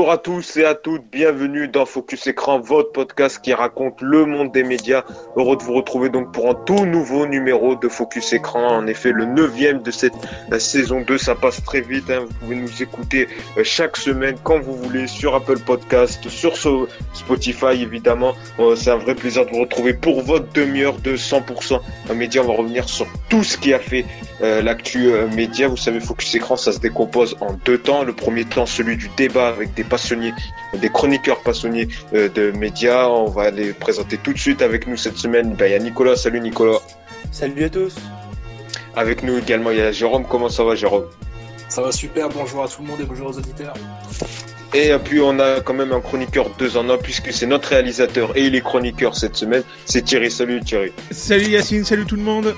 Bonjour à tous et à toutes, bienvenue dans Focus Écran, votre podcast qui raconte le monde des médias. Heureux de vous retrouver donc pour un tout nouveau numéro de Focus Écran, en effet le neuvième de cette euh, saison 2, ça passe très vite, hein. vous pouvez nous écouter euh, chaque semaine quand vous voulez sur Apple Podcast, sur Spotify évidemment. Euh, c'est un vrai plaisir de vous retrouver pour votre demi-heure de 100% média. On va revenir sur tout ce qui a fait l'actu média. Vous savez, Focus Écran, ça se décompose en deux temps. Le premier temps, celui du débat avec des passionnés, des chroniqueurs passionnés euh, de médias. On va les présenter tout de suite avec nous cette semaine. Ben, il y a Nicolas. Salut Nicolas. Salut à tous. Avec nous également, il y a Jérôme. Comment ça va Jérôme? Ça va super. Bonjour à tout le monde et bonjour aux auditeurs. Et puis on a quand même un chroniqueur deux en un puisque c'est notre réalisateur et il est chroniqueur cette semaine. C'est Thierry. Salut Thierry. Salut Yacine. Salut tout le monde.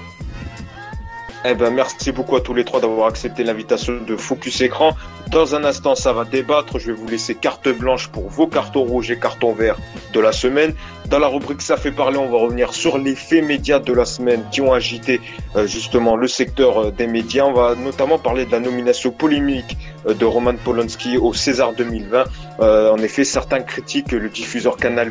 Eh ben, merci beaucoup à tous les trois d'avoir accepté l'invitation de Focus Écran. Dans un instant, ça va débattre. Je vais vous laisser carte blanche pour vos cartons rouges et cartons verts de la semaine. Dans la rubrique Ça fait parler, on va revenir sur les faits médias de la semaine qui ont agité euh, justement le secteur euh, des médias. On va notamment parler de la nomination polémique euh, de Roman Polanski au César 2020. en effet, certains critiquent le diffuseur Canal+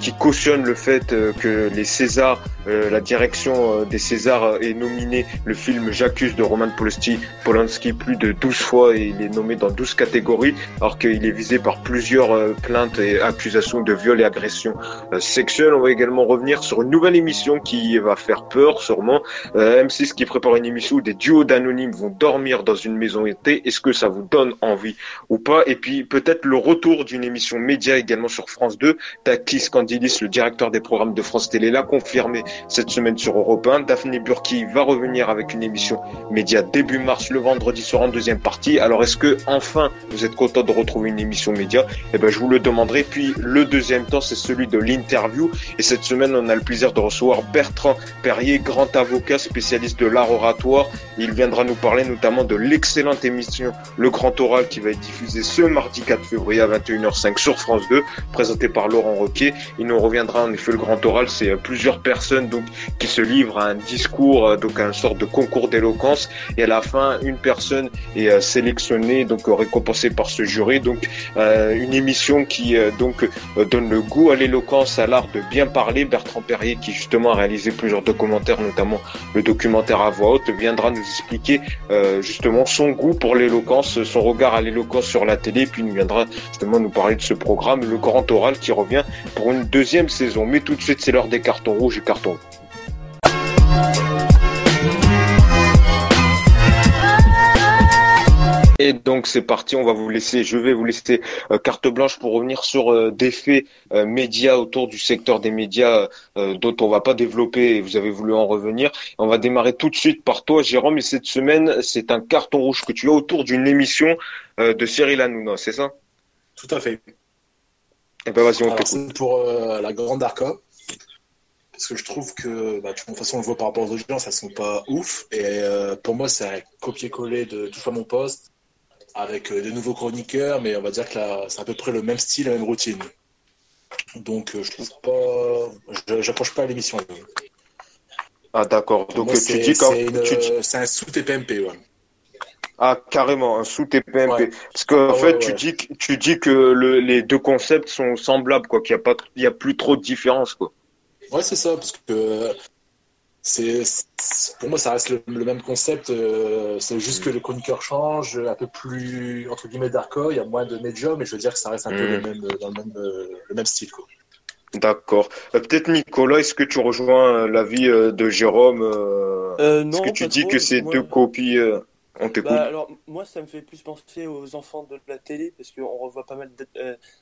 qui cautionne le fait que les Césars, la direction des Césars ait nominé le film J'accuse de Roman Polanski, Polanski plus de 12 fois et il est nommé dans 12 catégories alors qu'il est visé par plusieurs plaintes et accusations de viol et agression euh, sexuelle. On va également revenir sur une nouvelle émission qui va faire peur sûrement. Euh, M6 qui prépare une émission où des duos d'anonymes vont dormir dans une maison été. Est-ce que ça vous donne envie ou pas? Et puis peut-être le retour d'une émission média également sur France 2. Takis Candilis, le directeur des programmes de France Télé, l'a confirmé cette semaine sur Europe 1. Daphné Burki va revenir avec une émission média début mars le vendredi soir en deuxième partie. Alors est-ce que enfin vous êtes content de retrouver une émission média? Eh ben je vous le demanderai. Puis le deuxième temps c'est celui de l'interview. Et cette semaine, on a le plaisir de recevoir Bertrand Perrier, grand avocat spécialiste de l'art oratoire. Il viendra nous parler notamment de l'excellente émission Le Grand Oral qui va être diffusée ce mardi 4 février à 21h05 sur France 2, présentée par Laurent Roquet. Il nous reviendra en effet le Grand Oral, c'est euh, plusieurs personnes donc qui se livrent à un discours, euh, donc à une sorte de concours d'éloquence. Et à la fin, une personne est euh, sélectionnée, donc récompensée par ce jury. Donc une émission qui donc donne le goût à l'éloquence à l'art de bien parler. Bertrand Perrier, qui justement a réalisé plusieurs documentaires, notamment le documentaire à voix haute, viendra nous expliquer justement son goût pour l'éloquence, son regard à l'éloquence sur la télé, puis il viendra justement nous parler de ce programme, le Grand Oral, qui revient pour une deuxième saison. Mais tout de suite, c'est l'heure des cartons rouges et cartons Et donc c'est parti, on va vous laisser, je vais vous laisser euh, carte blanche pour revenir sur euh, des faits euh, médias autour du secteur des médias dont on va pas développer vous avez voulu en revenir. On va démarrer tout de suite par toi Jérôme et cette semaine c'est un carton rouge que tu as autour d'une émission de Cyril Hanouna, c'est ça? Tout à fait. Et vas-y on C'est pour la grande Arca parce que je trouve que bah, de toute façon on le voit par rapport aux audiences elles sont pas ouf et pour moi c'est un copier-coller de tout à mon poste avec euh, des nouveaux chroniqueurs, mais on va dire que c'est à peu près le même style, la même routine. Donc euh, je trouve pas, j'approche pas l'émission. Ah d'accord. Donc tu dis quand c'est un sous TPMP, ouais. Ah carrément un sous TPMP. Parce qu'en ah fait tu dis tu dis que les deux concepts sont semblables quoi, qu'il y a pas il y a plus trop de différence quoi. Ouais c'est ça parce que c'est pour moi ça reste le, même concept euh, c'est juste que les chroniqueurs changent un peu plus entre guillemets d'arco il y a moins de médium mais je veux dire que ça reste un peu le mm. même dans le même, le même style quoi D'accord. Euh, peut-être Nicolas, est-ce que tu rejoins l'avis euh, de Jérôme euh, Est-ce que tu dis que c'est deux copies On t'écoute. Bah, alors moi, ça me fait plus penser aux enfants de la télé parce qu'on revoit pas mal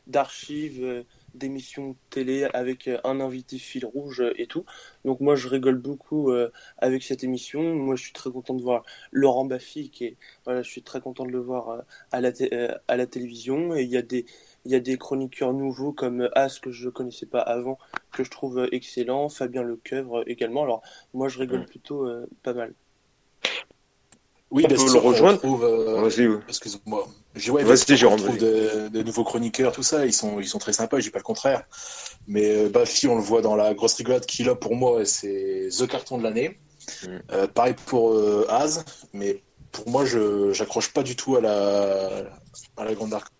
d'archives d'émissions télé avec euh, un invité fil rouge et tout. Donc moi je rigole beaucoup euh, avec cette émission. Moi je suis très content de voir Laurent Baffy qui est voilà, je suis très content de le voir euh, à la à la télévision et il y a des il y a des chroniqueurs nouveaux comme As que je connaissais pas avant que je trouve excellent, Fabien Lecoeuvre également. Alors moi je rigole plutôt pas mal. Oui, on peut le rejoindre. Euh, excuse-moi. Je ouais, trouve des, nouveaux chroniqueurs, tout ça. Ils sont, ils sont très sympas. Je dis pas le contraire. Mais euh, Bafi, on le voit dans la grosse rigolade qu'il a pour moi. C'est the carton de l'année. Mm. Euh, pareil pour Az. Mais pour moi, je j'accroche pas du tout à la à la grande arc.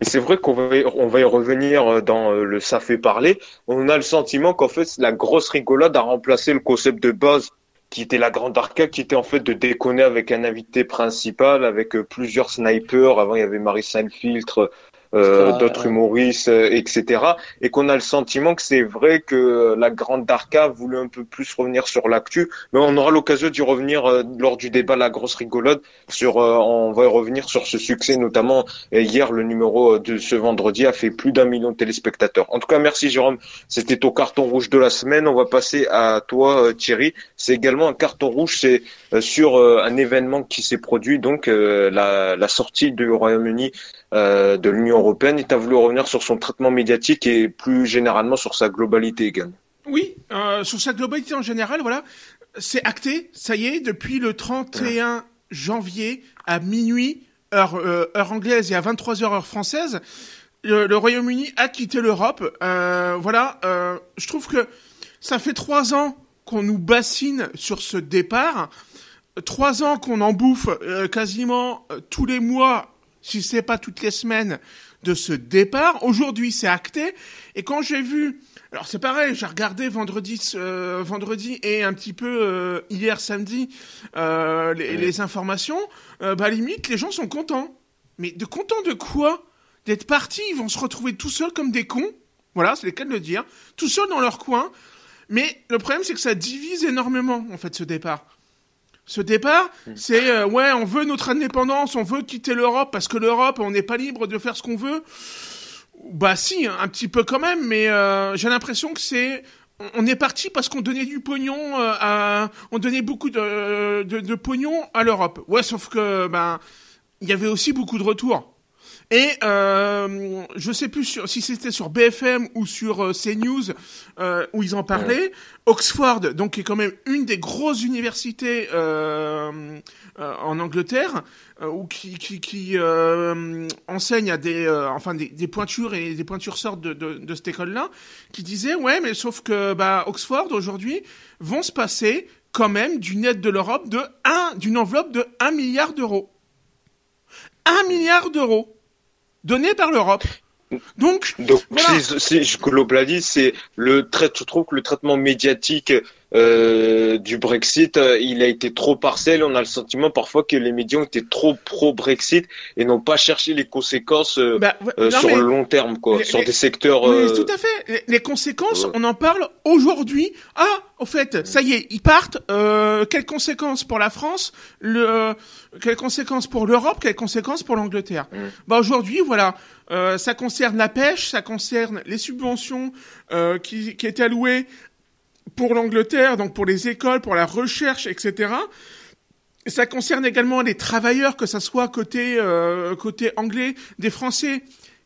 Mais c'est vrai qu'on va, on va y revenir dans le ça fait parler. On a le sentiment qu'en fait, la grosse rigolade a remplacé le concept de base qui était la grande arcade, qui était en fait de déconner avec un invité principal, avec plusieurs snipers. Avant, il y avait Marie Saint-Filtre, euh, d'autres humoristes, euh, etc. Et qu'on a le sentiment que c'est vrai que la grande Darka voulait un peu plus revenir sur l'actu, mais on aura l'occasion d'y revenir euh, lors du débat La Grosse Rigolade. Sur, on va y revenir sur ce succès, notamment hier le numéro de ce vendredi a fait plus d'un million de téléspectateurs. En tout cas, merci Jérôme. C'était au carton rouge de la semaine. On va passer à toi Thierry. C'est également un carton rouge. C'est sur un événement qui s'est produit, donc la, la sortie du Royaume-Uni de l'Union européenne et tu as voulu revenir sur son traitement médiatique et plus généralement sur sa globalité également. Oui, euh, sur sa globalité en général, voilà, c'est acté, ça y est, depuis le 31 janvier à minuit, heure, euh, anglaise et à 23h heure française, le, Royaume-Uni a quitté l'Europe. Euh, voilà, je trouve que ça fait trois ans qu'on nous bassine sur ce départ, trois ans qu'on en bouffe quasiment tous les mois si c'est pas toutes les semaines, de ce départ. Aujourd'hui, c'est acté. Et quand j'ai vu, alors c'est pareil, j'ai regardé vendredi, euh, vendredi et un petit peu euh, hier samedi euh, les, informations. bah limite, les gens sont contents. Mais de contents de quoi? D'être partis, ils vont se retrouver tout seuls comme des cons. Voilà, c'est le cas de le dire. Tout seuls dans leur coin. Mais le problème, c'est que ça divise énormément, en fait, ce départ. Ce départ, c'est euh, ouais, on veut notre indépendance, on veut quitter l'Europe parce que l'Europe, on n'est pas libre de faire ce qu'on veut. Bah si, un petit peu quand même, mais euh, j'ai l'impression que c'est on est parti parce qu'on donnait du pognon euh, à, on donnait beaucoup de, de, de pognon à l'Europe. Ouais, sauf que ben il y avait aussi beaucoup de retours. Et euh, je sais plus sur, si c'était sur BFM ou sur euh, CNews euh, où ils en parlaient. Oxford, donc qui est quand même une des grosses universités euh, euh en Angleterre, euh, ou qui, qui, qui enseigne à des, enfin des, des, pointures et des pointures sortent de, de, de cette école-là, qui disait ouais, mais sauf que bah Oxford aujourd'hui vont se passer quand même d'une aide de l'Europe de 1, d'une enveloppe de 1 milliard d'euros. 1 milliard d'euros donné par l'Europe. Donc, Donc si, si, je globalise, c'est le trait, je trouve que le traitement médiatique euh, du Brexit, euh, il a été trop partiel. On a le sentiment parfois que les médias ont été trop pro-Brexit et n'ont pas cherché les conséquences euh, bah, sur le long terme, quoi, sur des secteurs. Tout à fait. Les, conséquences, on en parle aujourd'hui. Ah, au fait, ça y est, ils partent. quelles conséquences pour la France le, Quelles conséquences pour l'Europe Quelles conséquences pour l'Angleterre mm. Bah aujourd'hui, voilà. ça concerne la pêche, ça concerne les subventions qui, qui étaient allouées pour l'Angleterre, donc pour les écoles, pour la recherche, etc. ça concerne également les travailleurs, que ça soit côté euh, côté anglais, des Français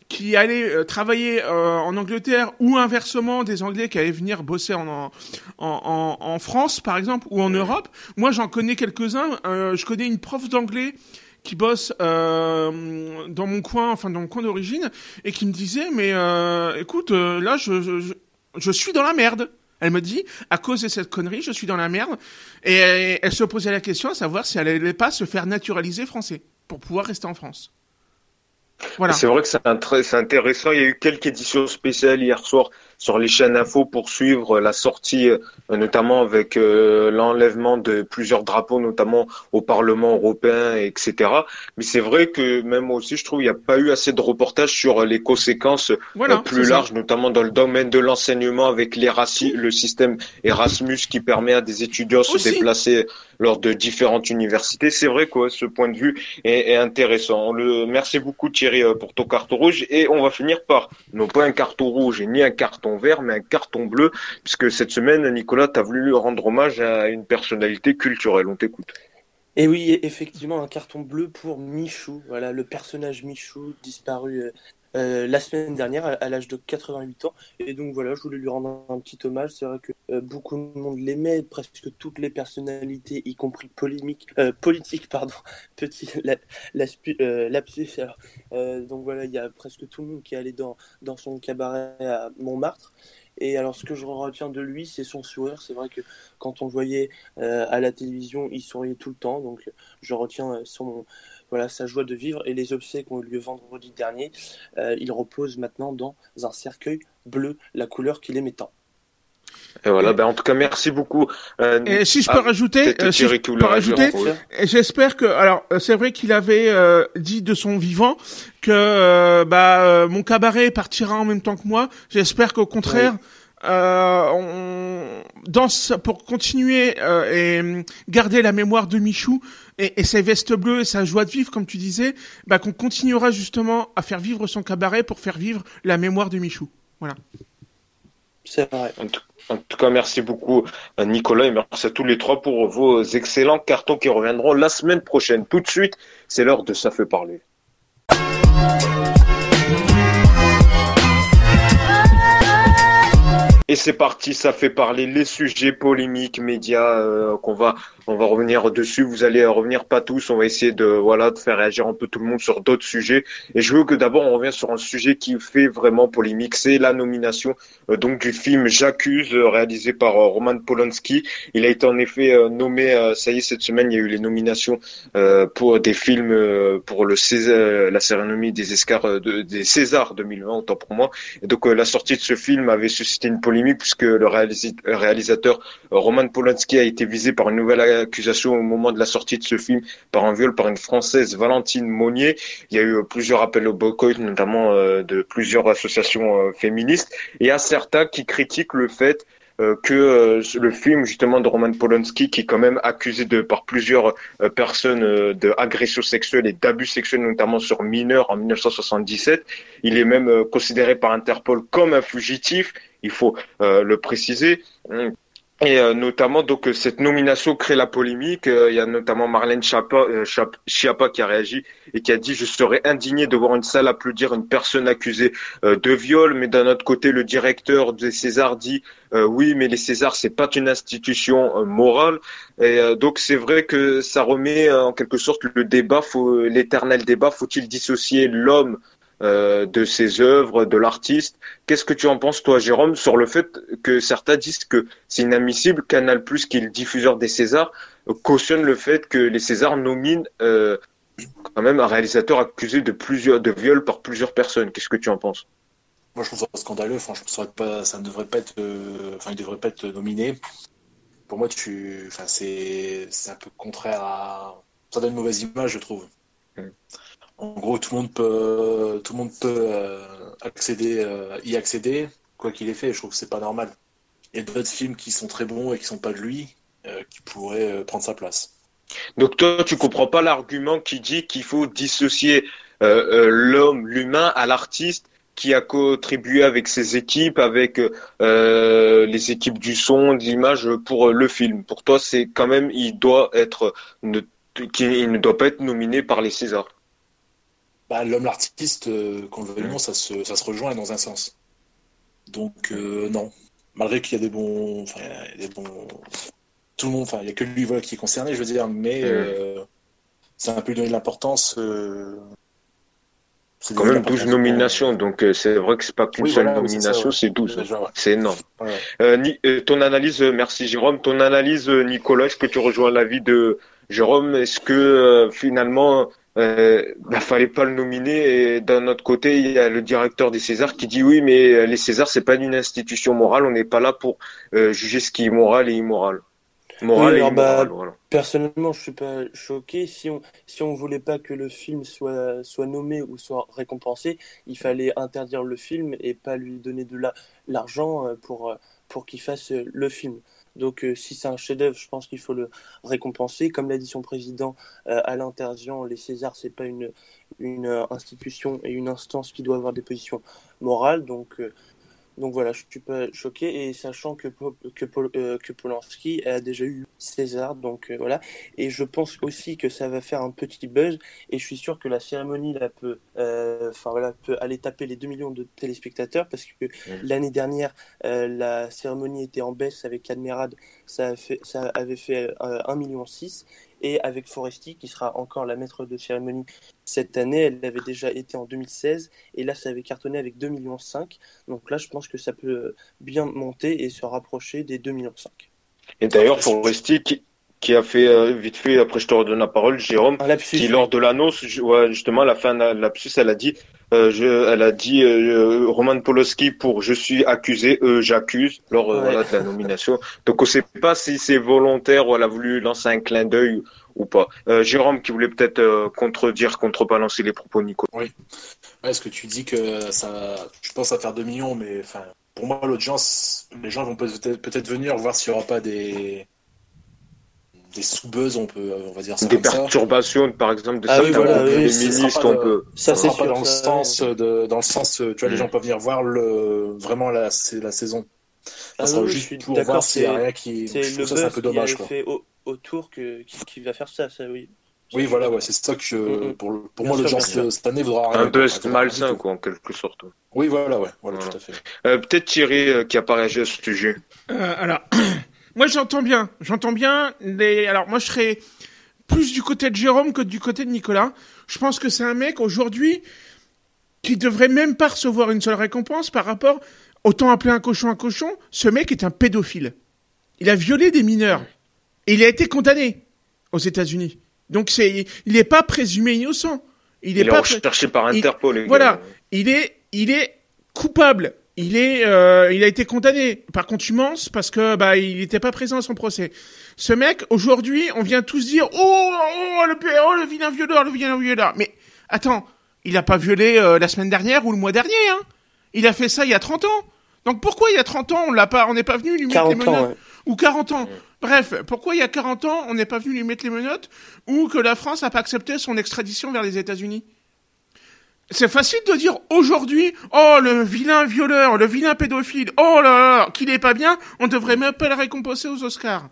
qui allaient euh, travailler euh, en Angleterre ou inversement des Anglais qui allaient venir bosser en, en, en, en France, par exemple, ou en Europe. Moi, j'en connais quelques-uns. je connais une prof d'anglais qui bosse dans mon coin, enfin dans mon coin d'origine, et qui me disait, mais écoute, là, je, je, je suis dans la merde. Elle me dit, à cause de cette connerie, je suis dans la merde. Et elle, se posait la question à savoir si elle allait pas se faire naturaliser français pour pouvoir rester en France. Voilà. C'est vrai que c'est intéressant. Il y a eu quelques éditions spéciales hier soir sur les chaînes info pour suivre la sortie, euh, notamment avec euh, l'enlèvement de plusieurs drapeaux, notamment au Parlement européen, etc. Mais c'est vrai que même aussi, je trouve, il n'y a pas eu assez de reportages sur les conséquences euh, plus larges, notamment dans le domaine de l'enseignement avec le système Erasmus qui permet à des étudiants de se déplacer lors de différentes universités. C'est vrai que ce point de vue est, est intéressant. le, merci beaucoup Thierry pour ton carton rouge et on va finir par non pas un carton rouge ni un carton vert, mais un carton bleu, puisque cette semaine, Nicolas, tu as voulu rendre hommage à une personnalité culturelle. On t'écoute. Et oui, effectivement, un carton bleu pour Michou, voilà, le personnage Michou disparu euh, euh, la semaine dernière à, l'âge de 88 ans. Et donc voilà, je voulais lui rendre un, petit hommage. C'est vrai que euh, beaucoup de monde l'aimait, presque toutes les personnalités, y compris polémique, politique, pardon, petit la, lapsus. donc voilà, il y a presque tout le monde qui est allé dans, dans son cabaret à Montmartre. Et alors, ce que je retiens de lui, c'est son sourire. C'est vrai que quand on le voyait à la télévision, il souriait tout le temps. Donc, je retiens son, voilà, sa joie de vivre et les obsèques ont eu lieu vendredi dernier. il repose maintenant dans un cercueil bleu, la couleur qu'il aimait tant. Et voilà, ben en tout cas, merci beaucoup. Euh, et si je peux rajouter, euh, si je peux rajouter, j'espère que, alors, euh, c'est vrai qu'il avait euh, dit de son vivant que bah mon cabaret partira en même temps que moi. J'espère qu'au contraire. On danse pour continuer et garder la mémoire de Michou et, ses vestes bleues et sa joie de vivre, comme tu disais, bah, qu'on continuera justement à faire vivre son cabaret pour faire vivre la mémoire de Michou. Voilà. C'est vrai. En tout cas, merci beaucoup Nicolas et merci à tous les trois pour vos excellents cartons qui reviendront la semaine prochaine. Tout de suite, c'est l'heure de Ça fait parler. Et c'est parti, ça fait parler les sujets polémiques, médias euh, qu'on va on va revenir dessus. Vous allez revenir pas tous. On va essayer de voilà de faire réagir un peu tout le monde sur d'autres sujets. Et je veux que d'abord on revienne sur un sujet qui fait vraiment polémique. C'est la nomination euh, donc du film J'accuse euh, réalisé par Roman Polanski. Il a été en effet nommé. ça y est cette semaine il y a eu les nominations pour des films pour le César, la cérémonie des Oscars de, des Césars 2020 autant pour moi. Et donc la sortie de ce film avait suscité une polémique puisque le réalisateur euh, Roman Polanski a été visé par une nouvelle accusation au moment de la sortie de ce film par un viol par une Française, Valentine Monnier. Il y a eu plusieurs appels au boycott, notamment euh, de plusieurs associations euh, féministes. Et il y a certains qui critiquent le fait euh, que euh, le film justement de Roman Polanski, qui est quand même accusé de par plusieurs euh, personnes d'agression sexuelle et d'abus sexuels, notamment sur mineurs en 1977. Il est même considéré par Interpol comme un fugitif. Il faut le préciser. Et euh, notamment, donc euh, cette nomination crée la polémique. Euh, il y a notamment Marlène Schiappa, qui a réagi et qui a dit je serais indigné de voir une salle applaudir une personne accusée de viol, mais d'un autre côté, le directeur des Césars dit oui, mais les Césars c'est pas une institution morale. Et donc c'est vrai que ça remet en quelque sorte le débat, l'éternel débat, faut-il dissocier l'homme euh, de ses œuvres, de l'artiste. Qu'est-ce que tu en penses, toi, Jérôme, sur le fait que certains disent que c'est inadmissible, Canal+, qui est le diffuseur des Césars, cautionne le fait que les Césars nominent euh, quand même un réalisateur accusé de plusieurs de viol par plusieurs personnes. Qu'est-ce que tu en penses? Moi, je trouve ça scandaleux. Franchement, ça, pas, ça ne devrait pas être, euh, enfin, il devrait pas être nominé. Pour moi, tu, enfin, c'est, c'est un peu contraire à, ça donne une mauvaise image, je trouve. Hmm en gros, tout le monde peut, tout le monde peut euh, accéder, euh, y accéder, quoi qu'il ait fait. Je trouve que c'est pas normal. Il y a d'autres films qui sont très bons et qui sont pas de lui, euh, qui pourraient prendre sa place. Donc toi, tu comprends pas l'argument qui dit qu'il faut dissocier l'homme, l'humain, à l'artiste qui a contribué avec ses équipes, avec les équipes du son, de l'image pour le film. Pour toi, c'est quand même, il doit être, il ne doit pas être nominé par les Césars. Bah, l'homme l'artiste, euh, qu'on le veuille non, ça se, ça se rejoint dans un sens. Donc euh, non, malgré qu'il y a des bons, enfin, il y a des bons, tout le monde, enfin, il y a que lui voilà, qui est concerné, je veux dire, mais euh, c'est un peu donné de l'importance. c'est quand même 12 nominations, donc c'est vrai que c'est pas qu'une seule nomination, c'est 12. C'est énorme. ton analyse, merci Jérôme, ton analyse, Nicolas, est-ce que tu rejoins l'avis de Jérôme? Est-ce que finalement euh, bah, fallait pas le nominer. Et d'un autre côté, il y a le directeur des Césars qui dit oui, mais euh, les Césars c'est pas une institution morale. On n'est pas là pour euh, juger ce qui est moral et immoral. Moral et immoral, bah, Personnellement, je suis pas choqué. Si on si on voulait pas que le film soit soit nommé ou soit récompensé, il fallait interdire le film et pas lui donner de l'argent pour pour qu'il fasse le film. Donc euh, si c'est un chef-d'œuvre, je pense qu'il faut le récompenser. Comme l'a dit son président euh, à l'interview, les Césars c'est pas une une euh, institution et une instance qui doit avoir des positions morales. Donc donc voilà, je suis pas choqué et sachant que que, euh, que Polanski a déjà eu César, donc euh, voilà. Et je pense aussi que ça va faire un petit buzz et je suis sûr que la cérémonie là peut, euh, enfin voilà, peut aller taper les 2 millions de téléspectateurs parce que l'année dernière la cérémonie était en baisse avec Admirad, ça, fait, ça avait fait 1 million 6 et avec Foresti qui sera encore la maître de cérémonie cette année. Elle avait déjà été en 2016 et là ça avait cartonné avec 2,5 millions. Donc là je pense que ça peut bien monter et se rapprocher des 2,5 millions. Et d'ailleurs Foresti qui, qui a fait euh, vite fait, après je te redonne la parole, Jérôme, qui lors de l'annonce, ouais, justement, à la fin de la lapsus, elle a dit, euh, je, elle a dit euh, Roman Poloski pour je suis accusé, euh, j'accuse lors euh, voilà, de la nomination. Donc on sait pas si c'est volontaire ou elle a voulu lancer un clin d'œil ou pas. Euh, Jérôme qui voulait peut-être contredire, contrebalancer les propos de Nico. Oui. Est-ce que tu dis que ça, je pense à faire 2 millions, mais enfin, pour moi l'audience, les gens vont peut-être venir voir s'il y aura pas des des sous-buzz, on peut, on va dire ça Des perturbations, ça. par exemple, de ah certains oui, voilà, oui, ministres, on peut. Ça, c'est pas dans le sens de, dans le sens, tu vois, mm. les gens peuvent venir voir le, vraiment la, c'est la saison. Ça ah oui, juste je suis pour voir s'il y a rien qui, je trouve ça, c'est un peu dommage, quoi. fait au, autour que, qui, qui, va faire ça, ça, oui. Oui, voilà, ouais, c'est ça que je, mm, pour, pour moi, le genre cette année vaudra rien. Un buzz malsain, quoi, en quelque sorte. Oui, voilà, ouais, voilà, voilà. tout à fait. Euh, Peut-être Thierry, euh, qui a pas réagi à ce sujet. Euh, alors, moi, j'entends bien. J'entends bien. Les... Alors, moi, je serais plus du côté de Jérôme que du côté de Nicolas. Je pense que c'est un mec aujourd'hui qui devrait même pas recevoir une seule récompense par rapport. Autant appeler un cochon un cochon. Ce mec est un pédophile. Il a violé des mineurs. Et il a été condamné aux États-Unis. Donc, c'est, il n'est pas présumé innocent. Il est, il est pas recherché par Interpol. Il... Voilà. Il est, il est coupable il est, euh, il a été condamné par contumace parce que bah il n'était pas présent à son procès. Ce mec, aujourd'hui, on vient tous dire oh, oh le oh, le vilain violeur, le vilain violeur. Mais attends, il a pas violé euh, la semaine dernière ou le mois dernier, hein? Il a fait ça il y a 30 ans. Donc pourquoi il y a 30 ans on l'a pas, on n'est pas venu lui mettre les menottes ans, ouais. ou 40 ans? Bref, pourquoi il y a 40 ans on n'est pas venu lui mettre les menottes ou que la France n'a pas accepté son extradition vers les États-Unis? C'est facile de dire aujourd'hui, oh le vilain violeur, le vilain pédophile, oh là là, qu'il est pas bien, on devrait même pas le récompenser aux Oscars.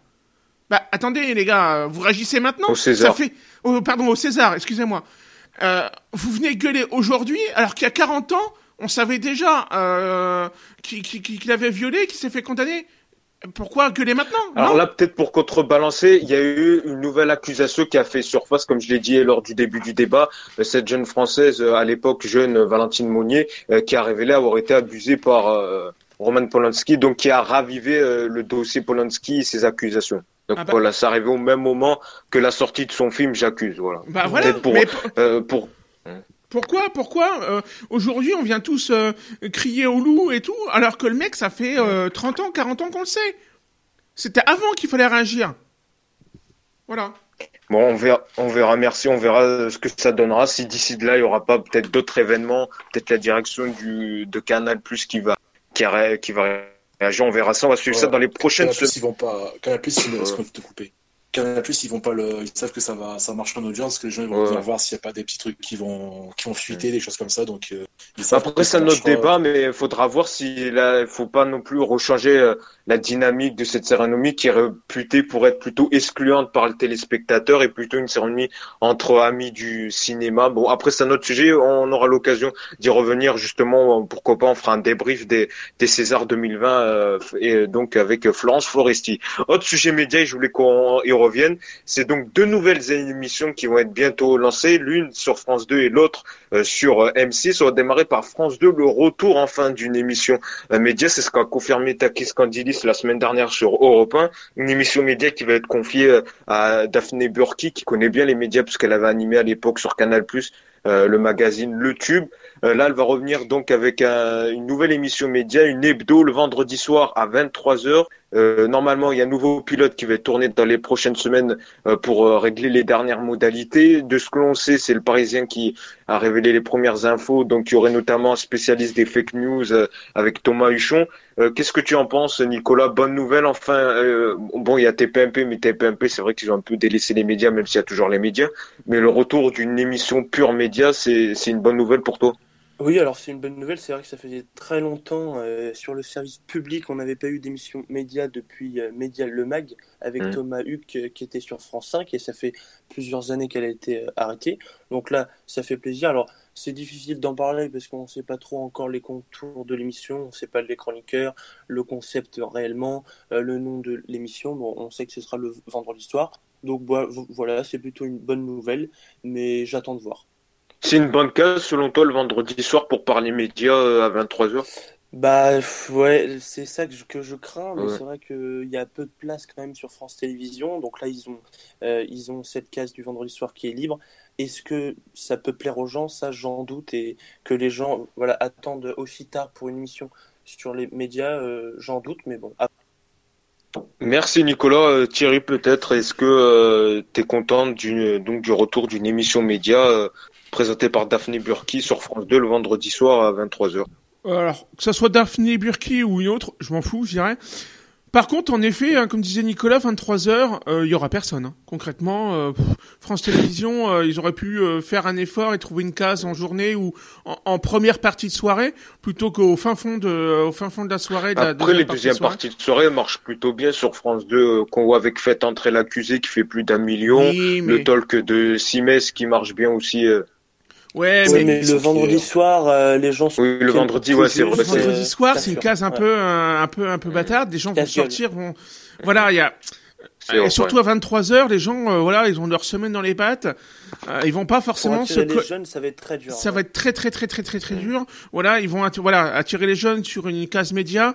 Bah attendez les gars, vous réagissez maintenant Au César. Ça fait, oh, pardon, au César, excusez-moi. Euh, vous venez gueuler aujourd'hui, alors qu'il y a 40 ans, on savait déjà euh, qu'il qu qu avait violé, qu'il s'est fait condamner. Pourquoi gueuler maintenant Alors là, peut-être pour contrebalancer, il y a eu une nouvelle accusation qui a fait surface, comme je l'ai dit lors du début du débat, cette jeune française, à l'époque jeune Valentine Monnier, euh, qui a révélé avoir été abusée par euh, Roman Polanski, donc qui a ravivé euh, le dossier Polanski et ses accusations. Donc ah bah... voilà, ça arrivait au même moment que la sortie de son film J'accuse. Voilà. Bah voilà. Pour, mais... euh, pour pourquoi Pourquoi euh, Aujourd'hui, on vient tous euh, crier au loup et tout, alors que le mec, ça fait euh, 30 ans, 40 ans qu'on le sait? C'était avant qu'il fallait réagir. Voilà. Bon, on verra, on verra, merci, on verra ce que ça donnera. Si d'ici de là, il y aura pas peut-être d'autres événements, peut-être la direction du, de Canal Plus qui va, qui, a, qui va réagir, on verra ça, on va suivre ça dans les prochaines semaines. Ils vont pas, Canal Plus, ils vont te couper. Canal Plus, ils vont pas le, ils savent que ça va, ça marche en audience, que les gens ils vont ouais. venir voir s'il n'y a pas des petits trucs qui vont, qui vont fuiter, ouais. des choses comme ça. Donc, euh, après c'est un autre débat, mais il faudra voir si là, il faut pas non plus rechanger euh, la dynamique de cette cérémonie qui est réputée pour être plutôt excluante par le téléspectateur et plutôt une cérémonie entre amis du cinéma. Bon, après c'est un autre sujet, on aura l'occasion d'y revenir justement. Pourquoi pas, on fera un débrief des, des Césars 2020 euh, et donc avec Florence Foresti. Autre sujet média, je voulais qu'on y revienne. C'est donc deux nouvelles émissions qui vont être bientôt lancées, l'une sur France 2 et l'autre euh, sur euh, M6. On va par France 2, le retour enfin d'une émission euh, média. C'est ce qu'a confirmé Takis Kandilis la semaine dernière sur Europe 1. Une émission média qui va être confiée à Daphné Burki, qui connaît bien les médias puisqu'elle avait animé à l'époque sur Canal+, euh, le magazine Le Tube. Euh, là, elle va revenir donc avec un, une nouvelle émission média, une hebdo le vendredi soir à 23h. Euh, normalement, il y a un nouveau pilote qui va tourné dans les prochaines semaines euh, pour euh, régler les dernières modalités. De ce que l'on sait, c'est le Parisien qui a révélé les premières infos. Donc, il y aurait notamment un spécialiste des fake news avec Thomas Huchon. Qu'est-ce que tu en penses, Nicolas? Bonne nouvelle, enfin. bon, il y a TPMP, mais TPMP, c'est vrai qu'ils ont un peu délaissé les médias, même s'il y a toujours les médias. Mais le retour d'une émission pure média, c'est une bonne nouvelle pour toi? Oui, alors c'est une bonne nouvelle. C'est vrai que ça faisait très longtemps euh, sur le service public, on n'avait pas eu d'émission média depuis euh, Média Le Mag avec mmh. Thomas Huck euh, qui était sur France 5 et ça fait plusieurs années qu'elle a été arrêtée. Donc là, ça fait plaisir. Alors c'est difficile d'en parler parce qu'on ne sait pas trop encore les contours de l'émission, on ne sait pas les chroniqueurs, le concept réellement, le nom de l'émission. Bon, on sait que ce sera le vendredi soir. Donc voilà, c'est plutôt une bonne nouvelle, mais j'attends de voir. C'est une bonne case selon toi le vendredi soir pour parler médias euh, à 23h Bah ouais, c'est ça que je, que je crains, mais c'est vrai qu'il y a peu de place quand même sur France Télévisions. Donc là, ils ont, euh, ils ont cette case du vendredi soir qui est libre. Est-ce que ça peut plaire aux gens? Ça, j'en doute. Et que les gens voilà, attendent aussi tard pour une émission sur les médias, euh, j'en doute. Mais bon. Merci Nicolas. Thierry, peut-être, est-ce que tu es content du, donc, du retour d'une émission média présenté par Daphné Burki sur France 2 le vendredi soir à 23h. Alors, que ça soit Daphné Burki ou une autre, je m'en fous, je dirais. Par contre, en effet, hein, comme disait Nicolas, 23h, euh, il y aura personne. Hein. Concrètement, euh, France Télévisions, euh, ils auraient pu faire un effort et trouver une case en journée ou en, première partie de soirée, plutôt qu'au fin fond de, au fin fond de la soirée. De Après, les deuxièmes parties de soirée marchent plutôt bien sur France 2, qu'on voit avec Faites entrer l'accusé qui fait plus d'un million, le talk de Simès qui marche bien aussi. Ouais, mais, le vendredi soir, euh, les gens. Oui, le vendredi, ouais, c'est vrai. Le vendredi soir, c'est une case un peu, un, peu, un peu bâtarde. Des gens vont sortir, vont. Voilà, il y a. Et surtout à 23 heures, les gens, euh, voilà, ils ont leur semaine dans les pattes. Euh, ils vont pas forcément se. les jeunes, ça va être très dur. Ça va être très, très, très, très, très, très dur. Voilà, ils vont, voilà, attirer les jeunes sur une case média.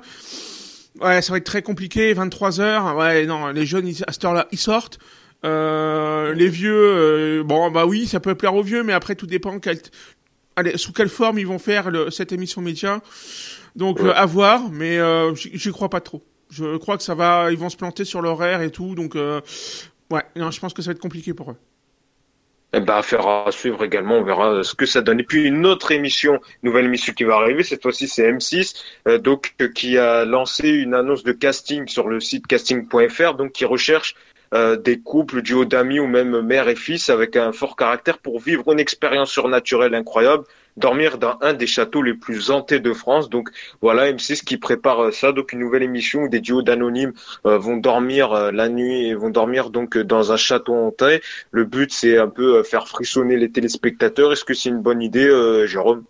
Ouais, ça va être très compliqué. 23 heures. Ouais, non, les jeunes, à cette heure-là, ils sortent. Euh, les vieux, euh, bon bah oui, ça peut plaire aux vieux, mais après tout dépend quel, allez, sous quelle forme ils vont faire le, cette émission média. Donc euh, à voir, mais j'y crois pas trop. Je crois que ça va, ils vont se planter sur l'horaire et tout, donc ouais, non, je pense que ça va être compliqué pour eux. Eh ben, affaire à suivre également, on verra ce que ça donne. Et puis une autre émission, nouvelle émission qui va arriver, cette fois-ci c'est M6, donc qui a lancé une annonce de casting sur le site casting.fr, donc qui recherche euh, des couples, duo d'amis ou même mère et fils avec un fort caractère pour vivre une expérience surnaturelle incroyable, dormir dans un des châteaux les plus hantés de France. Donc voilà, M6 qui prépare ça, donc une nouvelle émission où des duos d'anonymes euh, vont dormir euh, la nuit et vont dormir donc dans un château hanté. Le but c'est un peu faire frissonner les téléspectateurs. Est-ce que c'est une bonne idée, Jérôme?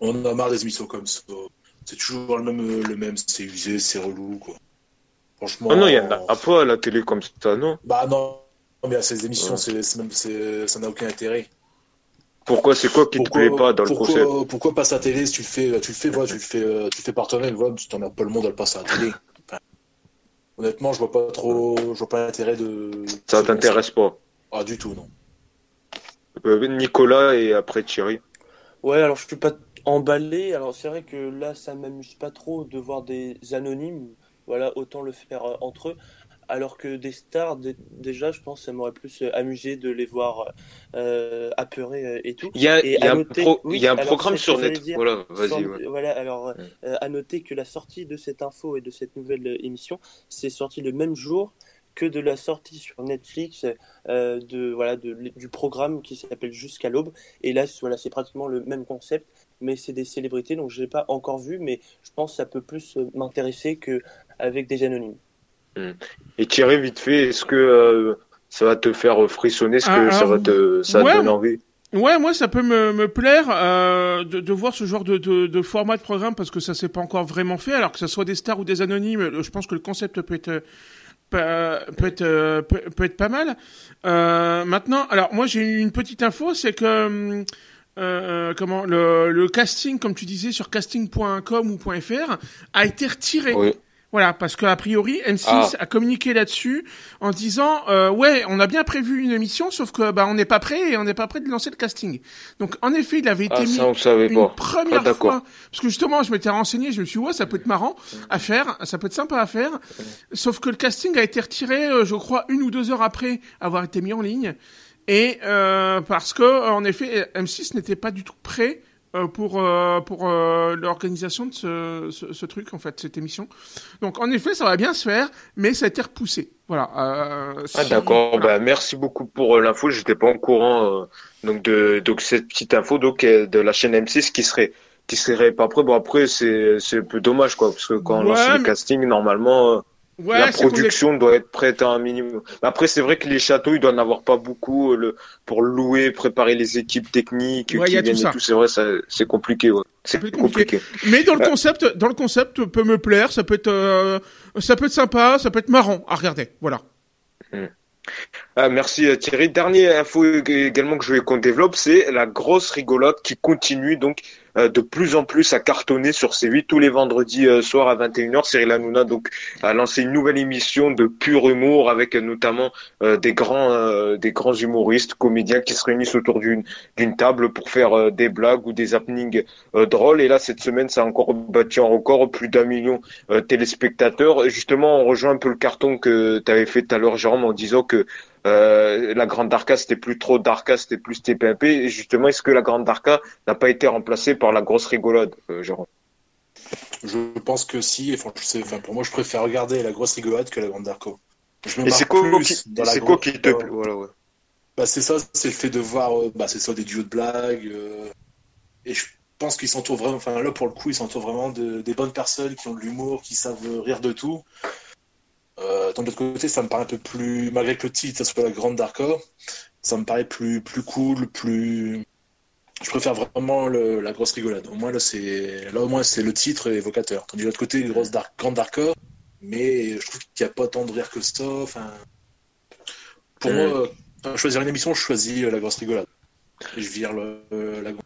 On a marre des émissions comme ça. C'est toujours le même, le même, c'est usé, c'est relou quoi. Franchement. Ah non, il y en a pas à la télé comme ça, non? Bah non, mais à ces émissions, c'est, ça n'a aucun intérêt. Pourquoi c'est quoi qui ne te plaît pas dans le concept Pourquoi passer à la télé si tu le fais, tu le fais, voilà, tu le fais, tu fais par toi-même, voilà, tu t'en as pas le monde à le passer à la télé. honnêtement, je vois pas trop, je vois pas l'intérêt de. Ça t'intéresse pas? Ah du tout, non. Euh, Nicolas et après Thierry. Ouais, alors je suis pas emballé. Alors c'est vrai que là, ça m'amuse pas trop de voir des anonymes voilà, autant le faire euh, entre eux. Alors que des stars, déjà, je pense, ça m'aurait plus euh, amusé de les voir euh, apeurés et tout. Il y a, un, programme sur Netflix. Voilà, vas-y. Voilà, alors, à noter que la sortie de cette info et de cette nouvelle émission, c'est sorti le même jour que de la sortie sur Netflix de voilà du programme qui s'appelle Jusqu'à l'aube et là voilà c'est pratiquement le même concept mais c'est des célébrités donc je l'ai pas encore vu mais je pense que ça peut plus m'intéresser que avec des anonymes. Hmm. Et Thierry, vite fait, est-ce que euh, ça va te faire frissonner? Est-ce que ah, ça va te, ça donne envie? Ouais, moi ça peut me, me plaire euh, de, de, voir ce genre de, de, de, format de programme parce que ça s'est pas encore vraiment fait. Alors que ce soit des stars ou des anonymes, je pense que le concept peut être peut être peut, être pas mal. Euh, maintenant, alors moi j'ai une petite info, c'est que euh, comment le, le casting, comme tu disais sur casting.com ou .fr, a été retiré. Oui. Voilà, parce qu'a priori, M6 ah. a communiqué là-dessus en disant euh, ouais, on a bien prévu une émission, sauf que bah on n'est pas prêt et on n'est pas prêt de lancer le casting. Donc en effet, il avait été ah, mis une première ah, fois, parce que justement, je m'étais renseigné, je me suis dit ouais, ça peut être marrant à faire, ça peut être sympa à faire, sauf que le casting a été retiré, euh, je crois, une ou deux heures après avoir été mis en ligne, et euh, parce que en effet, M6 n'était pas du tout prêt pour euh, pour euh, l'organisation de ce, ce, ce, truc en fait cette émission. Donc en effet ça va bien se faire, mais ça a été repoussé. Voilà. ah d'accord. Bah, merci beaucoup pour l'info. J'étais pas au courant donc de donc cette petite info donc de la chaîne M6 qui serait qui serait pas prêt. Bon après c'est c'est un peu dommage quoi parce que quand on lance le casting normalement la production doit être prête à un minimum. Après, c'est vrai que les châteaux, ils doivent n'avoir pas beaucoup euh, le, pour louer, préparer les équipes techniques qui viennent tout et tout. C'est vrai, c'est compliqué. Ouais. C'est compliqué. Mais dans le concept, dans le concept, peut me plaire. Ça peut être, euh, ça peut être sympa, ça peut être marrant à regarder. Voilà. Hmm. Ah, merci euh, Thierry. Dernière info également que je veux qu'on développe, c'est la grosse rigolote qui continue donc de plus en plus à cartonner sur C8 tous les vendredis euh, soir à 21h. Cyril Hanouna donc a lancé une nouvelle émission de pur humour avec notamment des grands des grands humoristes, comédiens qui se réunissent autour d'une d'une table pour faire des blagues ou des happenings drôles. Et là cette semaine, ça a encore battu un record, plus d'un million téléspectateurs. justement, on rejoint un peu le carton que tu avais fait tout à l'heure, Jérôme, en disant que euh, la Grande Darka, c'était plus trop Darka, c'était plus TPMP. Et justement, est-ce que la Grande Darka n'a pas été remplacée par la grosse rigolade, euh, Jérôme? Je pense que si. Enfin, pour moi, je préfère regarder la grosse rigolade que la Grande Darka. et c'est quoi, qui, quoi qui te plaît voilà, ouais. bah, C'est ça, c'est le fait de voir euh, bah, c'est ça, des duos de blagues. et je pense qu'ils s'entourent vraiment, enfin là pour le coup, ils s'entourent vraiment de, des bonnes personnes qui ont de l'humour, qui savent rire de tout. Euh, de l'autre côté, ça me paraît un peu plus, malgré que le titre ça soit la grande Darko, ça me paraît plus, plus cool, plus. Je préfère vraiment le, la grosse rigolade. Au moins là, c'est là au moins c'est le titre évocateur. Tandis de l'autre côté, grosse dark, grande Darko, mais je trouve qu'il n'y a pas tant de rire que ça. Enfin, pour mm. moi, choisir une émission, je choisis la grosse rigolade. Et je vire le, la grande.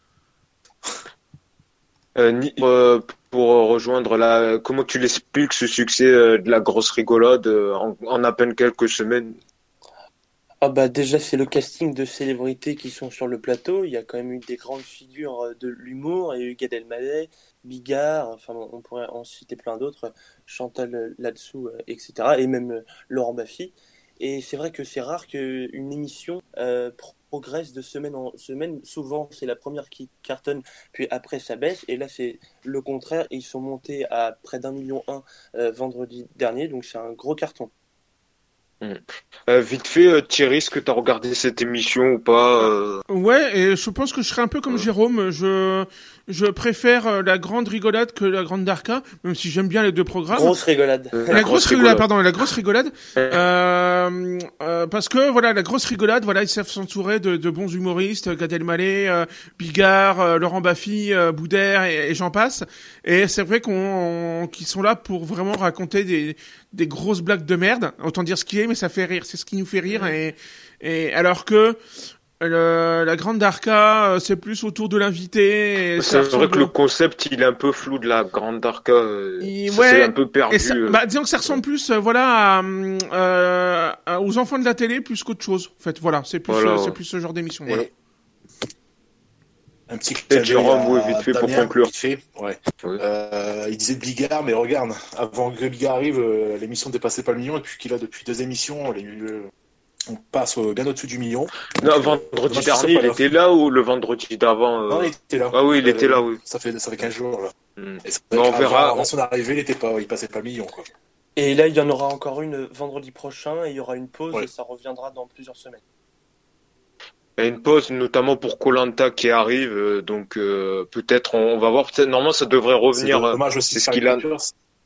Euh, euh, pour rejoindre la, comment tu l'expliques ce succès euh, de la grosse rigolade en, à peine quelques semaines? Ah bah déjà c'est le casting de célébrités qui sont sur le plateau. Il y a quand même eu des grandes figures de l'humour. Il y a eu Gad Elmaleh, Bigard, enfin on pourrait en citer plein d'autres, Chantal là-dessous, etc. Et même Laurent Baffy. Et c'est vrai que c'est rare qu'une émission euh, progresse de semaine en semaine. Souvent, c'est la première qui cartonne, puis après, ça baisse. Et là, c'est le contraire. Ils sont montés à près d'un million un euh, vendredi dernier, donc c'est un gros carton. Hmm. Euh, vite fait, euh, Thierry, est-ce que tu as regardé cette émission ou pas Ouais, et je pense que je serais un peu comme Jérôme. Je je préfère euh, la grande rigolade que la grande Darka, même si j'aime bien les deux programmes. Grosse rigolade. La, grosse, rigolade, pardon, la grosse rigolade. Euh, euh, parce que voilà, la grosse rigolade, voilà, ils savent s'entourer de, de, bons humoristes, Gad Elmaleh, euh, Bigard, euh, Laurent Baffy, Boudère et, j'en passe. Et c'est vrai qu'on qu'ils sont là pour vraiment raconter des des grosses blagues de merde. Autant dire ce qui est, mais ça fait rire. C'est ce qui nous fait rire. Et et alors que la grande Darka, euh, c'est plus autour de l'invité. C'est vrai que le concept, il est un peu flou de la grande Darka. Euh, c'est un peu perdu. Euh. bah, disons que ça ressemble plus, voilà, aux enfants de la télé plus qu'autre chose. En fait, voilà, c'est plus, c'est plus ce genre d'émission. Voilà. Un petit Jérôme, oui, vite fait pour conclure. Ouais. il disait Bigard, mais regarde, avant que Bigard arrive, l'émission dépassait pas le million, et puis qu'il a depuis deux émissions, les, on passe bien au-dessus du million. Non, vendredi dernier, il était là ou le vendredi d'avant euh Non, il était là. Ah oui, il était là, oui. Ça fait, ça fait 15 jours, là. Hmm. on verra. Avant son arrivée, il était pas, il passait pas le million, quoi. Et là, il y en aura encore une vendredi prochain et il y aura une pause et ça reviendra dans plusieurs semaines. Il y a une pause, notamment pour Colanta qui arrive, euh, donc euh, peut-être on, va voir. Normalement, ça devrait revenir. C'est dommage aussi. C'est ce qu'il a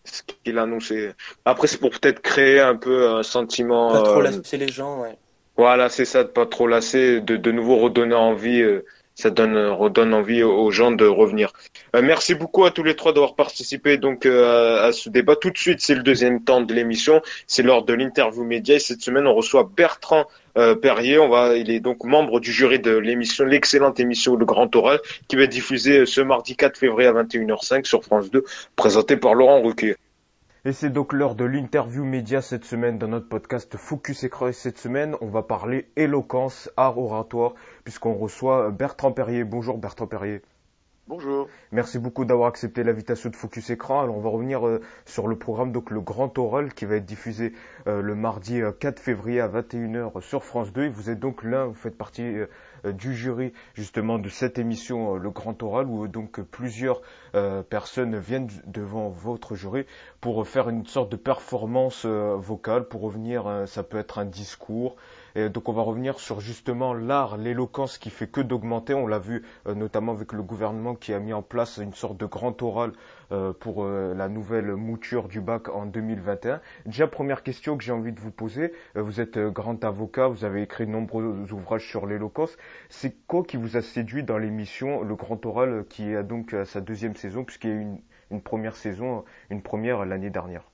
ce qu'il a annoncé. Après, c'est pour peut-être créer un peu un sentiment. Pas trop euh, lasser les gens, ouais. Voilà, c'est ça, de pas trop lasser, de de nouveau redonner envie. Euh, ça donne redonne envie aux gens de revenir. Euh, merci beaucoup à tous les trois d'avoir participé donc à, ce débat. Tout de suite, c'est le deuxième temps de l'émission. C'est lors de l'interview média et cette semaine, on reçoit Bertrand euh, Perrier. On va, il est donc membre du jury de l'émission, l'excellente émission Le Grand Oral, qui va euh, ce mardi 4 février à 21h05 sur France 2, présentée par Laurent Ruquier. Et c'est donc l'heure de l'interview média cette semaine dans notre podcast Focus Écran. Cette semaine, on va parler éloquence, art oratoire, puisqu'on reçoit Bertrand Perrier. Bonjour Bertrand Perrier. Bonjour. Merci beaucoup d'avoir accepté l'invitation de Focus Écran. Alors on va revenir euh, sur le programme donc le Grand Oral qui va être diffusé euh, le mardi 4 euh, février à 21h sur France 2. Et vous êtes donc là, vous faites partie du jury justement de cette émission Le Grand Oral où donc plusieurs personnes viennent devant votre jury pour faire une sorte de performance vocale pour revenir ça peut être un discours donc on va revenir sur justement l'art, l'éloquence qui fait que d'augmenter. On l'a vu euh, notamment avec le gouvernement qui a mis en place une sorte de grand oral euh, pour euh, la nouvelle mouture du bac en 2021. Déjà première question que j'ai envie de vous poser. vous êtes grand avocat, vous avez écrit de nombreux ouvrages sur l'éloquence. C'est quoi qui vous a séduit dans l'émission Le Grand Oral qui a donc sa deuxième saison puisqu'il y a eu une première saison, une première l'année dernière?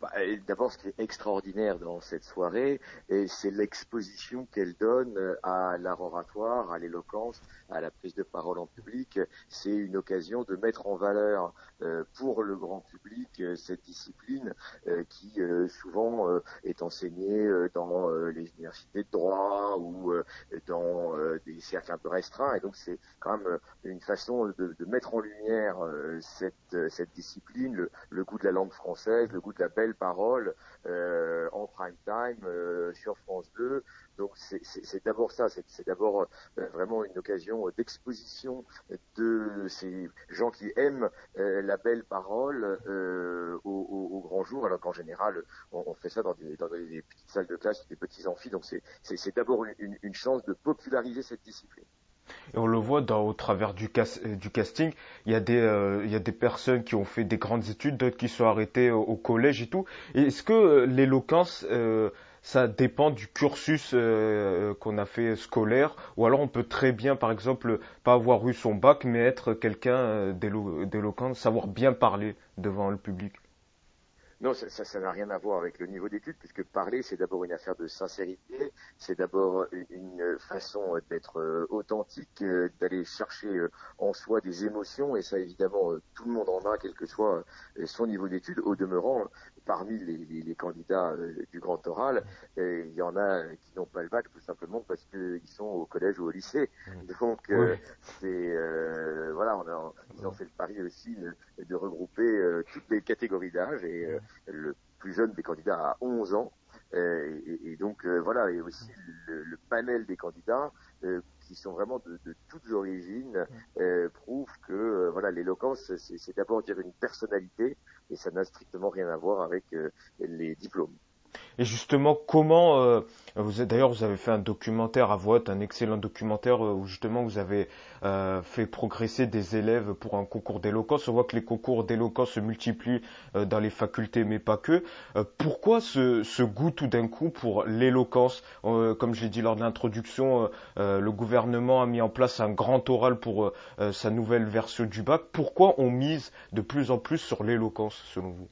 Bah, D'abord, ce qui est extraordinaire dans cette soirée, c'est l'exposition qu'elle donne à l'art oratoire, à l'éloquence, à la prise de parole en public. C'est une occasion de mettre en valeur euh, pour le grand public euh, cette discipline euh, qui souvent est enseignée dans les universités de droit ou dans des cercles un peu restreints. Et donc c'est quand même une façon de, mettre en lumière cette, cette discipline, le, le, goût de la langue française, le goût de la belle parole en prime time sur France 2. Donc c'est d'abord ça, c'est d'abord euh, vraiment une occasion d'exposition de ces gens qui aiment euh, la belle parole euh, au, grand jour, alors qu'en général on, fait ça dans des, petites salles de classe, des petits amphis. Donc c'est d'abord une, chance de populariser cette discipline. Et on le voit au travers du, du casting, il y, a des, il y a des personnes qui ont fait des grandes études, d'autres qui sont arrêtées au, collège et tout. Est-ce que l'éloquence, ça dépend du cursus euh, qu'on a fait scolaire, ou alors on peut très bien, par exemple, pas avoir eu son bac, mais être quelqu'un euh, d'éloquent, savoir bien parler devant le public? Non, ça, n'a rien à voir avec le niveau d'études, puisque parler, c'est d'abord une affaire de sincérité, c'est d'abord une façon d'être euh, authentique, euh, d'aller chercher euh, en soi des émotions, et ça, évidemment, tout le monde en a, quel que soit son niveau d'études. Au demeurant, parmi les, les, les candidats du grand oral, il y en a qui n'ont pas le bac, tout simplement parce qu'ils sont au collège ou au lycée. Mmh. Donc, c'est voilà, on a, ils ont fait le pari aussi de, de regrouper toutes les catégories d'âge et le plus jeune des candidats a 11 ans. Euh, et, donc euh, voilà, et aussi le, panel des candidats euh, qui sont vraiment de, de toutes origines prouve que voilà l'éloquence c'est d'abord dire une personnalité et ça n'a strictement rien à voir avec les diplômes. Et justement, comment euh, vous d'ailleurs vous avez fait un documentaire à voix un excellent documentaire euh, où justement vous avez euh, fait progresser des élèves pour un concours d'éloquence. On voit que les concours d'éloquence se multiplient dans les facultés, mais pas que. pourquoi ce, ce, goût tout d'un coup pour l'éloquence? Comme je l'ai dit lors de l'introduction, le gouvernement a mis en place un grand oral pour sa nouvelle version du bac. Pourquoi on mise de plus en plus sur l'éloquence selon vous?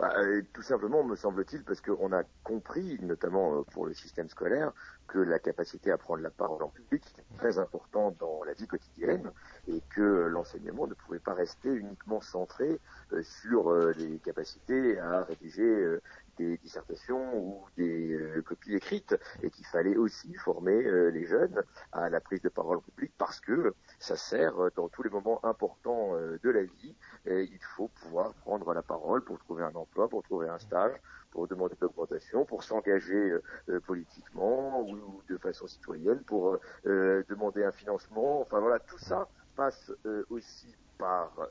Bah, euh, tout simplement, me semble-t-il, parce qu'on a compris, notamment euh, pour le système scolaire, que la capacité à prendre la parole en public était très importante dans la vie quotidienne et que l'enseignement ne pouvait pas rester uniquement centré euh, sur les capacités à rédiger des dissertations ou des copies écrites et qu'il fallait aussi former les jeunes à la prise de parole en public parce que ça sert dans tous les moments importants de la vie il faut pouvoir prendre la parole pour trouver un emploi, pour trouver un stage, pour demander de l'augmentation, pour s'engager euh, euh, politiquement ou, de façon citoyenne, pour euh, demander un financement. Enfin voilà, tout ça passe aussi par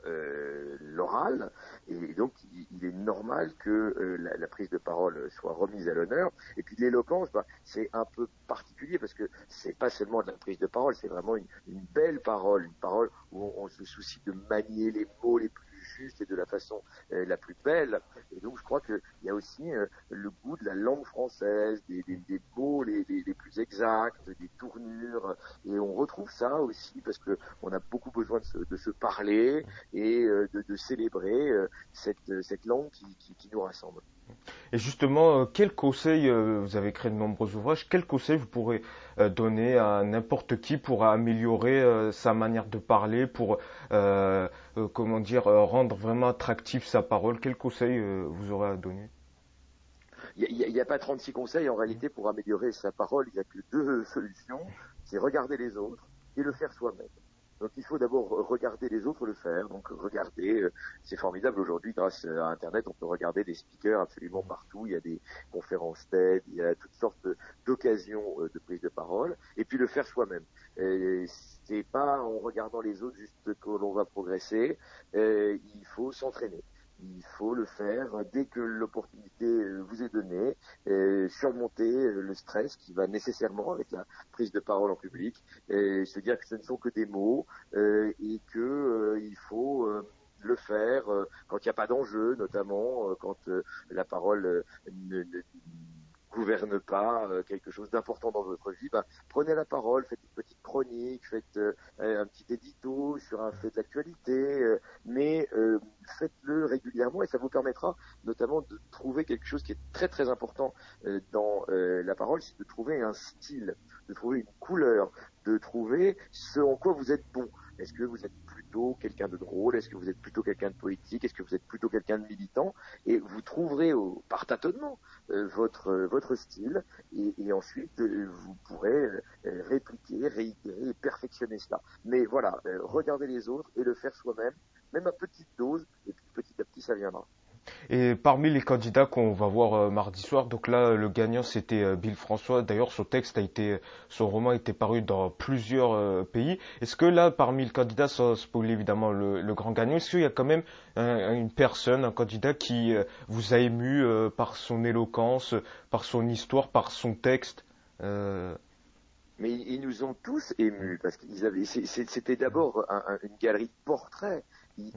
l'oral. Et donc il, est normal que la, prise de parole soit remise à l'honneur. Et puis l'éloquence bah, c'est un peu particulier parce que c'est pas seulement de la prise de parole c'est vraiment une, belle parole une parole où on, se soucie de manier les mots les et de la façon euh, la plus belle. Et donc je crois qu'il y a aussi euh, le goût de la langue française, des, mots les, plus exacts, des tournures. Et on retrouve ça aussi parce que on a beaucoup besoin de se, parler et euh, de, célébrer cette, cette langue qui, qui nous rassemble. Et justement, quel conseil, vous avez créé de nombreux ouvrages, quel conseil vous pourrez donner à n'importe qui pour améliorer sa manière de parler, pour comment dire rendre vraiment attractif sa parole. Quel conseil vous aurez à donner? Il n'y a, pas 36 conseils en réalité pour améliorer sa parole, il n'y a que deux solutions, c'est regarder les autres et le faire soi-même. Donc il faut d'abord regarder les autres le faire. Donc regarder, euh, c'est formidable aujourd'hui grâce à Internet, on peut regarder des speakers absolument partout. Il y a des conférences TED, il y a toutes sortes d'occasions euh, de prise de parole. Et puis le faire soi-même. C'est pas en regardant les autres juste que l'on va progresser. il faut s'entraîner il faut le faire dès que l'opportunité euh, vous est donnée, surmonter euh, le stress qui va nécessairement avec la prise de parole en public, et se dire que ce ne sont que des mots euh, et que il faut le faire quand il n'y a pas d'enjeu, notamment quand la parole ne, gouverne pas quelque chose d'important dans votre vie, bah, prenez la parole, faites une petite chronique, faites un petit édito sur un fait d'actualité, mais faites-le régulièrement et ça vous permettra notamment de trouver quelque chose qui est très très important dans la parole, c'est de trouver un style, de trouver une couleur, de trouver ce en quoi vous êtes bon. Est-ce que vous êtes plutôt quelqu'un de drôle? Est-ce que vous êtes plutôt quelqu'un de politique? Est-ce que vous êtes plutôt quelqu'un de militant? Et vous trouverez au, par tâtonnement euh, votre votre style et, ensuite euh, vous pourrez euh, répliquer, réitérer et perfectionner cela. Mais voilà, regardez les autres et le faire soi-même, même à petite dose, et petit à petit ça viendra. Et parmi les candidats qu'on va voir euh, mardi soir, donc là le gagnant c'était euh, Bill François. D'ailleurs son texte a été, son roman a été paru dans plusieurs euh, pays. Est-ce que là parmi les candidats, sans spoiler évidemment le, grand gagnant, est-ce qu'il y a quand même une personne, un candidat qui vous a ému par son éloquence, par son histoire, par son texte mais ils nous ont tous émus parce qu'ils avaient. C'était d'abord une galerie de portraits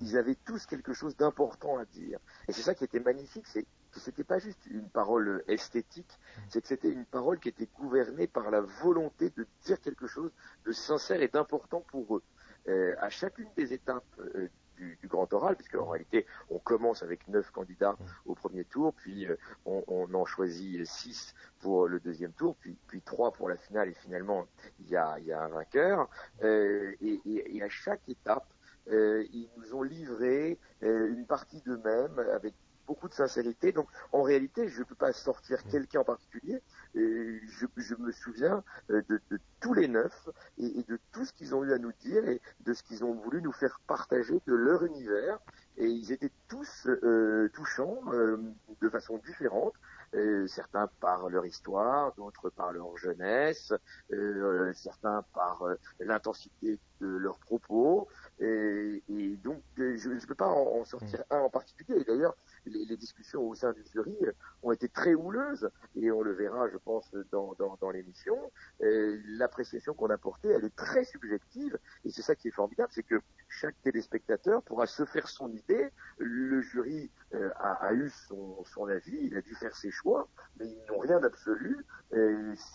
ils, avaient tous quelque chose d'important à dire. Et c'est ça qui était magnifique, c'est que c'était pas juste une parole esthétique, c'est que c'était une parole qui était gouvernée par la volonté de dire quelque chose de sincère et d'important pour eux. Euh, à chacune des étapes euh, du, grand oral, puisque en réalité on commence avec neuf candidats au premier tour, puis euh, on, en choisit six pour le deuxième tour, puis, puis pour la finale, et finalement il y a, un vainqueur. et, à chaque étape, ils nous ont livré euh, une partie d'eux-mêmes avec beaucoup de sincérité. Donc, en réalité, je ne peux pas sortir mm. quelqu'un en particulier. je, je, me souviens euh, de, de, tous les neuf et, et de tout ce qu'ils ont eu à nous dire et de ce qu'ils ont voulu nous faire partager de leur univers. Et ils étaient tous euh, touchants euh, de façon différente. Euh, certains par leur histoire, d'autres par leur jeunesse, euh, certains par l'intensité de leurs propos. Et, et donc, je ne peux pas en, sortir mm. un en particulier. D'ailleurs, les, les, discussions au sein du jury ont été très houleuses, et on le verra, je pense, dans, dans, dans l'émission. L'appréciation qu'on a portée, elle est très subjective, et c'est ça qui est formidable, c'est que chaque téléspectateur pourra se faire son idée. Le jury euh, a, a, eu son, son, avis, il a dû faire ses choix, mais ils n'ont rien d'absolu.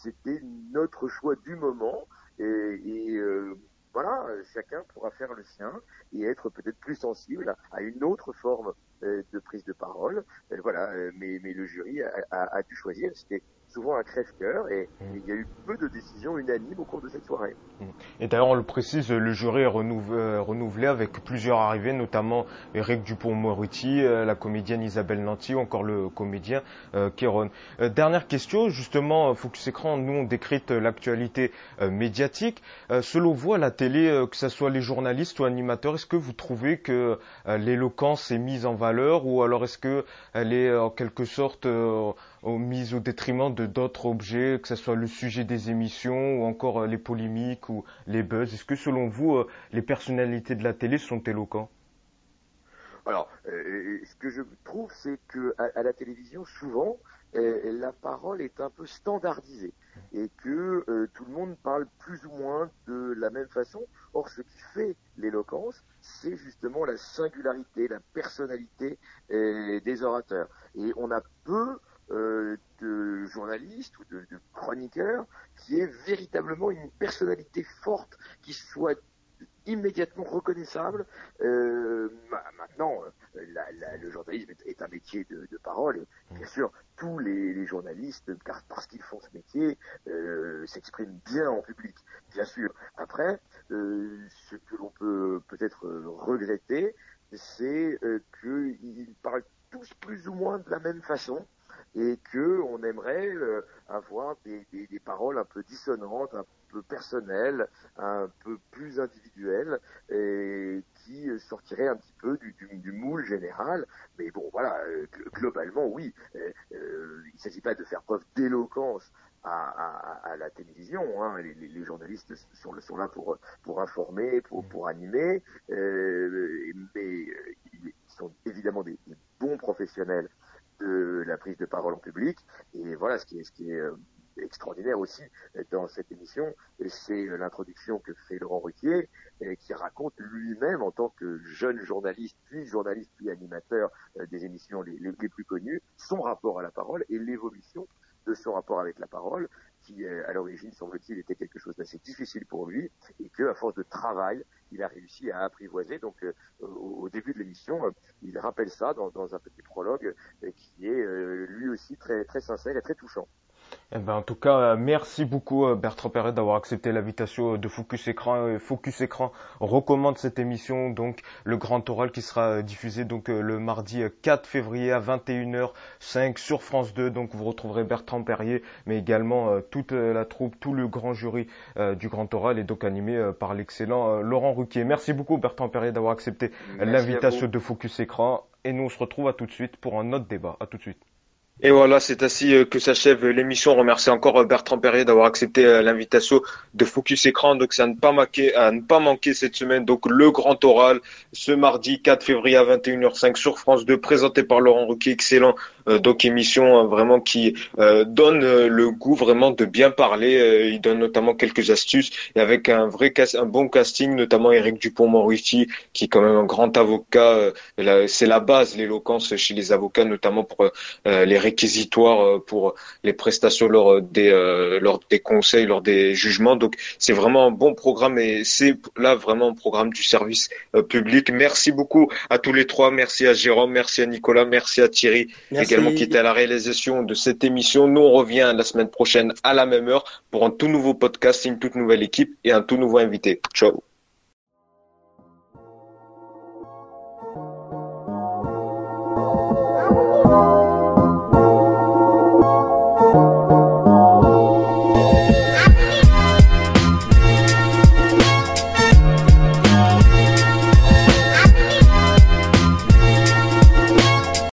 C'était notre choix du moment, et, et euh, voilà, chacun pourra faire le sien et être peut-être plus sensible à une autre forme euh, de prise de parole. voilà, mais, le jury a, a, a dû choisir. C'était souvent un crève-cœur et, mm. il y a eu peu de décisions unanimes au cours de cette soirée. Mm. Et d'ailleurs, on le précise, le jury est euh, renouvelé, avec plusieurs arrivées, notamment Eric Dupont-Moretti, euh, la comédienne Isabelle Nanty ou encore le comédien euh, Kéron. dernière question, justement, Focus Écran, nous on décrypte l'actualité médiatique. selon vous, à la télé, que ce soit les journalistes ou animateurs, est-ce que vous trouvez que l'éloquence est mise en valeur ou alors est-ce qu'elle est en quelque sorte mise au détriment de d'autres objets, que ce soit le sujet des émissions ou encore euh, les polémiques ou les buzz Est-ce que selon vous, euh, les personnalités de la télé sont éloquents alors, euh, ce que je trouve, c'est que à, la télévision, souvent, la parole est un peu standardisée et que tout le monde parle plus ou moins de la même façon. Or, ce qui fait l'éloquence, c'est justement la singularité, la personnalité des orateurs. Et on a peu euh, de journaliste ou de, chroniqueur qui est véritablement une personnalité forte, qui soit immédiatement reconnaissable. Euh, maintenant, la, le journalisme est, un métier de, parole bien sûr, tous les, journalistes, car, parce qu'ils font ce métier, euh, s'expriment bien en public, bien sûr. Après, euh, ce que l'on peut peut-être regretter, c'est euh, qu'ils parlent tous plus ou moins de la même façon et que on aimerait euh, avoir des, des, des, paroles un peu dissonantes, un peu personnelles, un peu plus individuelles, et qui sortiraient un petit peu du, du, du moule général. Mais bon, voilà, euh, globalement, oui, euh, il ne s'agit pas de faire preuve d'éloquence à, à, à, la télévision. Hein. Les, les, journalistes sont, sont, là pour, pour informer, pour, pour animer, euh, mais ils sont évidemment des, des bons professionnels de la prise de parole en public. Et voilà, ce qui est, euh, extraordinaire aussi dans cette émission, c'est l'introduction que fait Laurent Ruquier, qui raconte lui-même en tant que jeune journaliste, puis journaliste, puis animateur euh, des émissions les, plus connues, son rapport à la parole et l'évolution de son rapport avec la parole, qui à l'origine, semble-t-il, était quelque chose d'assez difficile pour lui, et que à force de travail, il a réussi à apprivoiser. Donc, au, début de l'émission, il rappelle ça dans, dans un petit prologue qui est lui aussi très très sincère et très touchant. Eh ben, en tout cas, euh, merci beaucoup euh, Bertrand Perret d'avoir accepté l'invitation de Focus Écran. Focus Écran recommande cette émission, donc le grand oral qui sera euh, diffusé donc le mardi 4 février à 21h05 sur France 2. Donc vous retrouverez Bertrand Perrier, mais également toute la troupe, tout le grand jury du grand oral et donc animé par l'excellent Laurent Ruquier. Merci beaucoup Bertrand Perrier d'avoir accepté l'invitation de Focus Écran. Et nous on se retrouve à tout de suite pour un autre débat. À tout de suite. Et voilà, c'est ainsi euh, que s'achève l'émission. Remercie encore euh, Bertrand Perrier d'avoir accepté euh, l'invitation de Focus Écran. Donc, c'est à ne pas manquer, à ne pas manquer cette semaine. Donc, le grand oral ce mardi 4 février à 21h05 sur France 2, présenté par Laurent Ruquier. Excellent donc émission euh, vraiment qui euh, donne le goût vraiment de bien parler. il donne notamment quelques astuces et avec un vrai un bon casting, notamment Eric Dupont-Moretti qui est quand même un grand avocat. c'est la base l'éloquence chez les avocats, notamment pour les réquisitoires pour les prestations lors des lors des conseils, lors des jugements. Donc c'est vraiment un bon programme et c'est là vraiment un programme du service public. Merci beaucoup à tous les trois. Merci à Jérôme, merci à Nicolas, merci à Thierry qui était à la réalisation de cette émission. Nous, on revient la semaine prochaine à la même heure pour un tout nouveau podcast, une toute nouvelle équipe et un tout nouveau invité. Ciao